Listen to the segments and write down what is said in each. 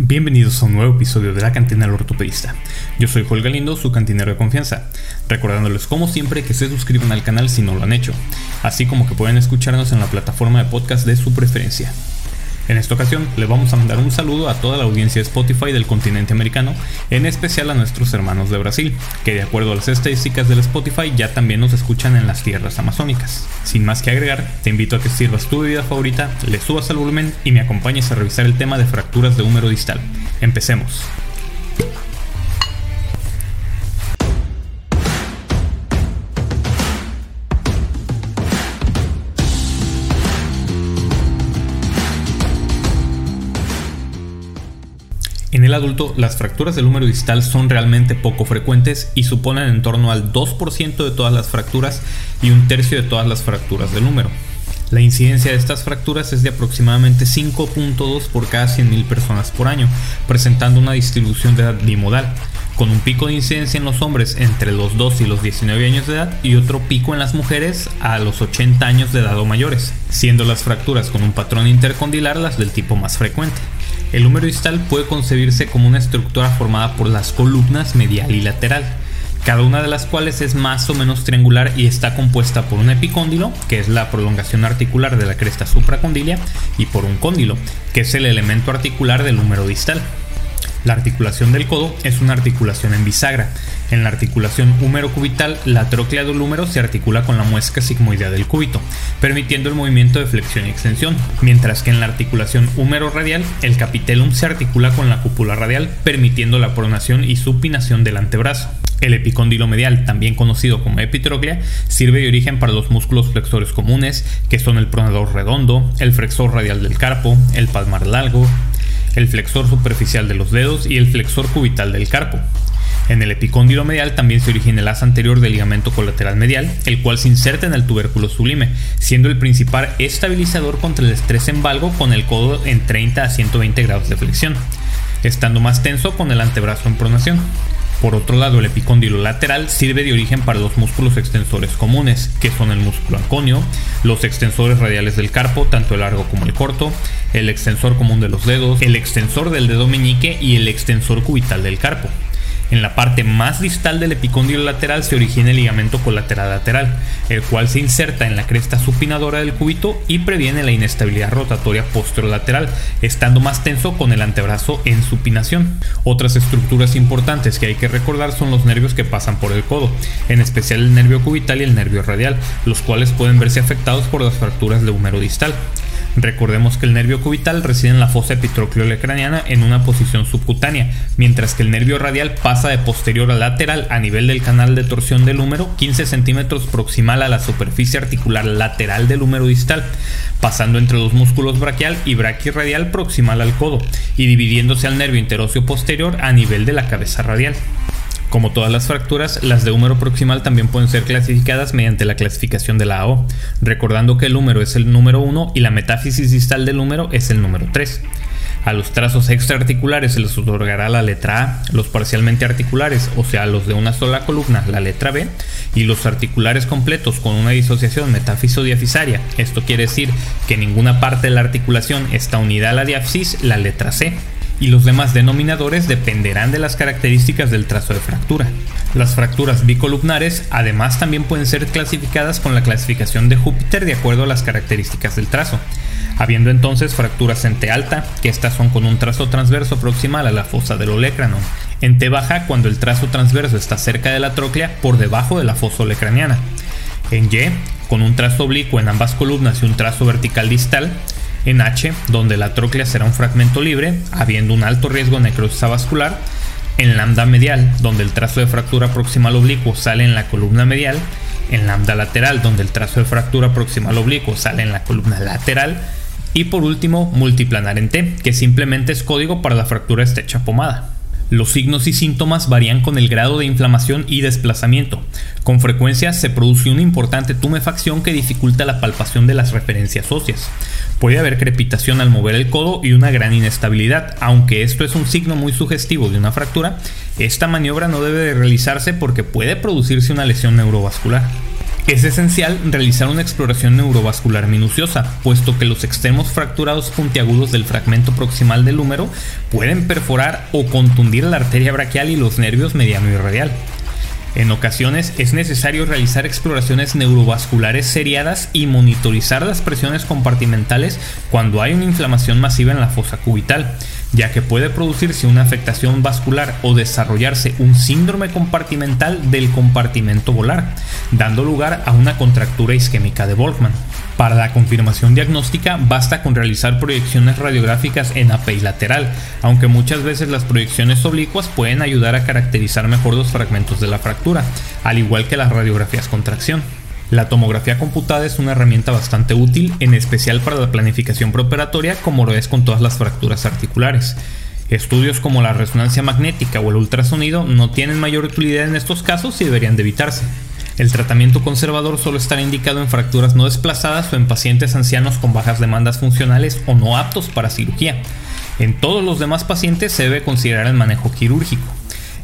Bienvenidos a un nuevo episodio de la Cantina del Ortopedista. Yo soy Joel Galindo, su cantinero de confianza, recordándoles como siempre que se suscriban al canal si no lo han hecho, así como que pueden escucharnos en la plataforma de podcast de su preferencia. En esta ocasión le vamos a mandar un saludo a toda la audiencia de Spotify del continente americano, en especial a nuestros hermanos de Brasil, que de acuerdo a las estadísticas del Spotify ya también nos escuchan en las tierras amazónicas. Sin más que agregar, te invito a que sirvas tu bebida favorita, le subas al volumen y me acompañes a revisar el tema de fracturas de húmero distal. Empecemos. En el adulto, las fracturas del húmero distal son realmente poco frecuentes y suponen en torno al 2% de todas las fracturas y un tercio de todas las fracturas del húmero. La incidencia de estas fracturas es de aproximadamente 5.2 por cada 100.000 personas por año, presentando una distribución de edad bimodal, con un pico de incidencia en los hombres entre los 2 y los 19 años de edad y otro pico en las mujeres a los 80 años de edad o mayores, siendo las fracturas con un patrón intercondilar las del tipo más frecuente. El húmero distal puede concebirse como una estructura formada por las columnas medial y lateral, cada una de las cuales es más o menos triangular y está compuesta por un epicóndilo, que es la prolongación articular de la cresta supracondilia, y por un cóndilo, que es el elemento articular del húmero distal. La articulación del codo es una articulación en bisagra. En la articulación húmero-cubital, la tróclea del húmero se articula con la muesca sigmoidea del cúbito, permitiendo el movimiento de flexión y extensión, mientras que en la articulación húmero-radial, el capitelum se articula con la cúpula radial, permitiendo la pronación y supinación del antebrazo. El epicóndilo medial, también conocido como epitróclea, sirve de origen para los músculos flexores comunes, que son el pronador redondo, el flexor radial del carpo, el palmar largo, el flexor superficial de los dedos y el flexor cubital del carpo. En el epicóndilo medial también se origina el asa anterior del ligamento colateral medial, el cual se inserta en el tubérculo sublime, siendo el principal estabilizador contra el estrés en valgo con el codo en 30 a 120 grados de flexión, estando más tenso con el antebrazo en pronación. Por otro lado, el epicóndilo lateral sirve de origen para los músculos extensores comunes, que son el músculo anconio, los extensores radiales del carpo, tanto el largo como el corto, el extensor común de los dedos, el extensor del dedo meñique y el extensor cubital del carpo. En la parte más distal del epicóndilo lateral se origina el ligamento colateral lateral, el cual se inserta en la cresta supinadora del cúbito y previene la inestabilidad rotatoria posterolateral, estando más tenso con el antebrazo en supinación. Otras estructuras importantes que hay que recordar son los nervios que pasan por el codo, en especial el nervio cubital y el nervio radial, los cuales pueden verse afectados por las fracturas de húmero distal. Recordemos que el nervio cubital reside en la fosa epitrócleo-lecraniana en una posición subcutánea, mientras que el nervio radial pasa de posterior a lateral a nivel del canal de torsión del húmero 15 centímetros proximal a la superficie articular lateral del húmero distal, pasando entre los músculos braquial y braquirradial proximal al codo y dividiéndose al nervio interóseo posterior a nivel de la cabeza radial. Como todas las fracturas, las de húmero proximal también pueden ser clasificadas mediante la clasificación de la AO, recordando que el húmero es el número 1 y la metáfisis distal del húmero es el número 3. A los trazos extraarticulares se les otorgará la letra A, los parcialmente articulares, o sea, los de una sola columna, la letra B, y los articulares completos con una disociación metáfiso-diafisaria. Esto quiere decir que ninguna parte de la articulación está unida a la diáfisis, la letra C y los demás denominadores dependerán de las características del trazo de fractura. Las fracturas bicolumnares además también pueden ser clasificadas con la clasificación de Júpiter de acuerdo a las características del trazo, habiendo entonces fracturas en T alta, que estas son con un trazo transverso proximal a la fosa del olecrano, en T baja cuando el trazo transverso está cerca de la tróclea por debajo de la fosa olecraniana, en Y con un trazo oblicuo en ambas columnas y un trazo vertical distal, en H, donde la tróclea será un fragmento libre, habiendo un alto riesgo de necrosis vascular, en lambda medial, donde el trazo de fractura proximal oblicuo sale en la columna medial, en lambda lateral, donde el trazo de fractura proximal oblicuo sale en la columna lateral, y por último, multiplanar en T, que simplemente es código para la fractura estrecha pomada. Los signos y síntomas varían con el grado de inflamación y desplazamiento. Con frecuencia se produce una importante tumefacción que dificulta la palpación de las referencias óseas. Puede haber crepitación al mover el codo y una gran inestabilidad. Aunque esto es un signo muy sugestivo de una fractura, esta maniobra no debe realizarse porque puede producirse una lesión neurovascular. Es esencial realizar una exploración neurovascular minuciosa, puesto que los extremos fracturados puntiagudos del fragmento proximal del húmero pueden perforar o contundir la arteria braquial y los nervios mediano y radial. En ocasiones es necesario realizar exploraciones neurovasculares seriadas y monitorizar las presiones compartimentales cuando hay una inflamación masiva en la fosa cubital, ya que puede producirse una afectación vascular o desarrollarse un síndrome compartimental del compartimento volar, dando lugar a una contractura isquémica de Volkmann. Para la confirmación diagnóstica basta con realizar proyecciones radiográficas en lateral, aunque muchas veces las proyecciones oblicuas pueden ayudar a caracterizar mejor los fragmentos de la fractura, al igual que las radiografías con tracción. La tomografía computada es una herramienta bastante útil, en especial para la planificación preoperatoria, como lo es con todas las fracturas articulares. Estudios como la resonancia magnética o el ultrasonido no tienen mayor utilidad en estos casos y deberían de evitarse. El tratamiento conservador solo estará indicado en fracturas no desplazadas o en pacientes ancianos con bajas demandas funcionales o no aptos para cirugía. En todos los demás pacientes se debe considerar el manejo quirúrgico,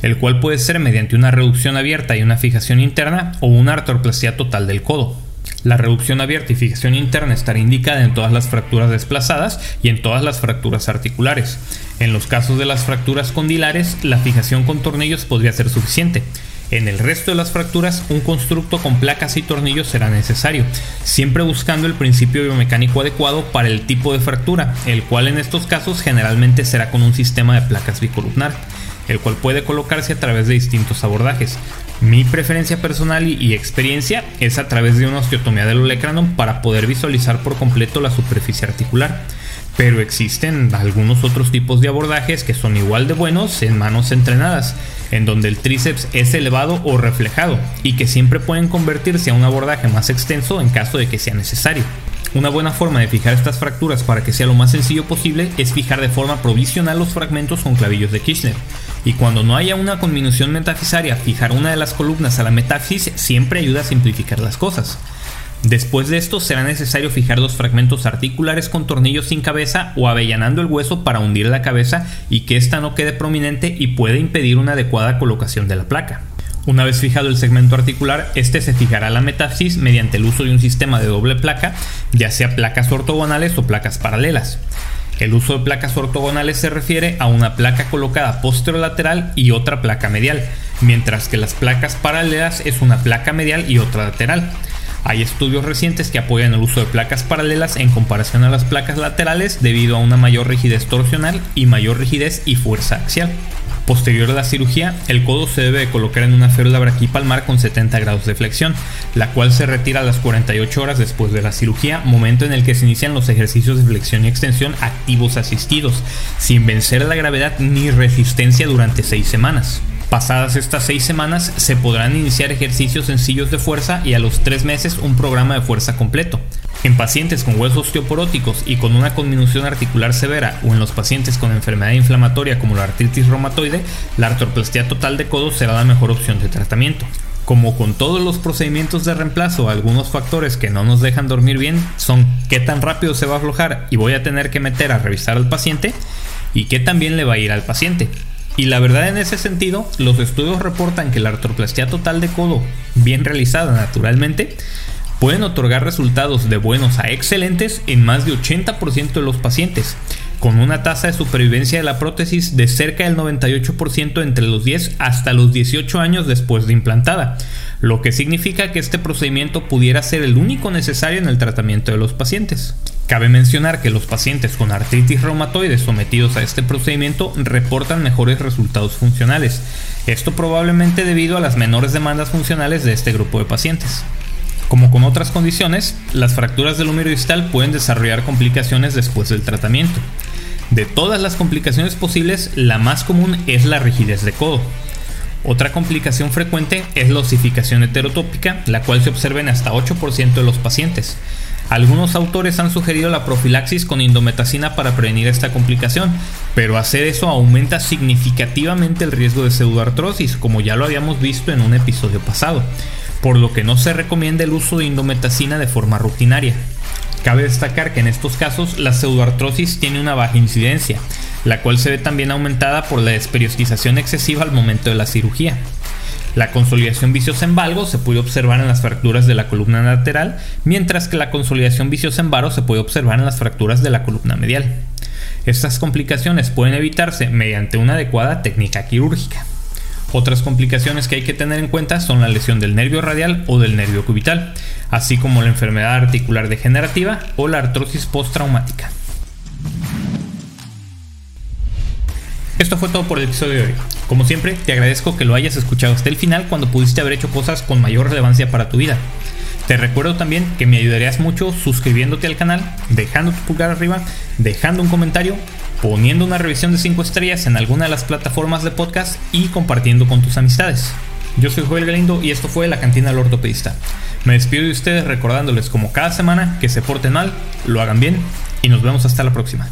el cual puede ser mediante una reducción abierta y una fijación interna o una artroplastia total del codo. La reducción abierta y fijación interna estará indicada en todas las fracturas desplazadas y en todas las fracturas articulares. En los casos de las fracturas condilares, la fijación con tornillos podría ser suficiente. En el resto de las fracturas, un constructo con placas y tornillos será necesario, siempre buscando el principio biomecánico adecuado para el tipo de fractura, el cual en estos casos generalmente será con un sistema de placas bicolumnar, el cual puede colocarse a través de distintos abordajes. Mi preferencia personal y, experiencia es a través de una osteotomía del olecranon para poder visualizar por completo la superficie articular pero existen algunos otros tipos de abordajes que son igual de buenos en manos entrenadas, en donde el tríceps es elevado o reflejado y que siempre pueden convertirse a un abordaje más extenso en caso de que sea necesario. Una buena forma de fijar estas fracturas para que sea lo más sencillo posible es fijar de forma provisional los fragmentos con clavillos de Kirchner. Y cuando no haya una conminución metafisaria, fijar una de las columnas a la metáfisis siempre ayuda a simplificar las cosas. Después de esto será necesario fijar los fragmentos articulares con tornillos sin cabeza o avellanando el hueso para hundir la cabeza y que ésta no quede prominente y puede impedir una adecuada colocación de la placa. Una vez fijado el segmento articular, este se fijará a la metáfisis mediante el uso de un sistema de doble placa, ya sea placas ortogonales o placas paralelas. El uso de placas ortogonales se refiere a una placa colocada posterolateral y otra placa medial, mientras que las placas paralelas es una placa medial y otra lateral. Hay estudios recientes que apoyan el uso de placas paralelas en comparación a las placas laterales debido a una mayor rigidez torsional y mayor rigidez y fuerza axial. Posterior a la cirugía, el codo se debe colocar en una férula braquipalmar con 70 grados de flexión, la cual se retira a las 48 horas después de la cirugía, momento en el que se inician los ejercicios de flexión y extensión activos asistidos, sin vencer la gravedad ni resistencia durante 6 semanas. Pasadas estas seis semanas se podrán iniciar ejercicios sencillos de fuerza y a los tres meses un programa de fuerza completo. En pacientes con huesos osteoporóticos y con una conminución articular severa o en los pacientes con enfermedad inflamatoria como la artritis reumatoide, la artroplastia total de codo será la mejor opción de tratamiento. Como con todos los procedimientos de reemplazo, algunos factores que no nos dejan dormir bien son qué tan rápido se va a aflojar y voy a tener que meter a revisar al paciente y qué tan bien le va a ir al paciente. Y la verdad en ese sentido, los estudios reportan que la artroplastia total de codo, bien realizada naturalmente, pueden otorgar resultados de buenos a excelentes en más de 80% de los pacientes, con una tasa de supervivencia de la prótesis de cerca del 98% entre los 10 hasta los 18 años después de implantada, lo que significa que este procedimiento pudiera ser el único necesario en el tratamiento de los pacientes. Cabe mencionar que los pacientes con artritis reumatoide sometidos a este procedimiento reportan mejores resultados funcionales, esto probablemente debido a las menores demandas funcionales de este grupo de pacientes. Como con otras condiciones, las fracturas del húmero distal pueden desarrollar complicaciones después del tratamiento. De todas las complicaciones posibles, la más común es la rigidez de codo. Otra complicación frecuente es la osificación heterotópica, la cual se observa en hasta 8% de los pacientes, algunos autores han sugerido la profilaxis con indometacina para prevenir esta complicación, pero hacer eso aumenta significativamente el riesgo de pseudoartrosis, como ya lo habíamos visto en un episodio pasado, por lo que no se recomienda el uso de indometacina de forma rutinaria. Cabe destacar que en estos casos la pseudoartrosis tiene una baja incidencia, la cual se ve también aumentada por la desperiodización excesiva al momento de la cirugía. La consolidación viciosa en valgo se puede observar en las fracturas de la columna lateral, mientras que la consolidación viciosa en varo se puede observar en las fracturas de la columna medial. Estas complicaciones pueden evitarse mediante una adecuada técnica quirúrgica. Otras complicaciones que hay que tener en cuenta son la lesión del nervio radial o del nervio cubital, así como la enfermedad articular degenerativa o la artrosis postraumática. Esto fue todo por el episodio de hoy. Como siempre, te agradezco que lo hayas escuchado hasta el final cuando pudiste haber hecho cosas con mayor relevancia para tu vida. Te recuerdo también que me ayudarías mucho suscribiéndote al canal, dejando tu pulgar arriba, dejando un comentario, poniendo una revisión de 5 estrellas en alguna de las plataformas de podcast y compartiendo con tus amistades. Yo soy Joel Galindo y esto fue La Cantina del Ortopedista. Me despido de ustedes recordándoles como cada semana que se porten mal, lo hagan bien y nos vemos hasta la próxima.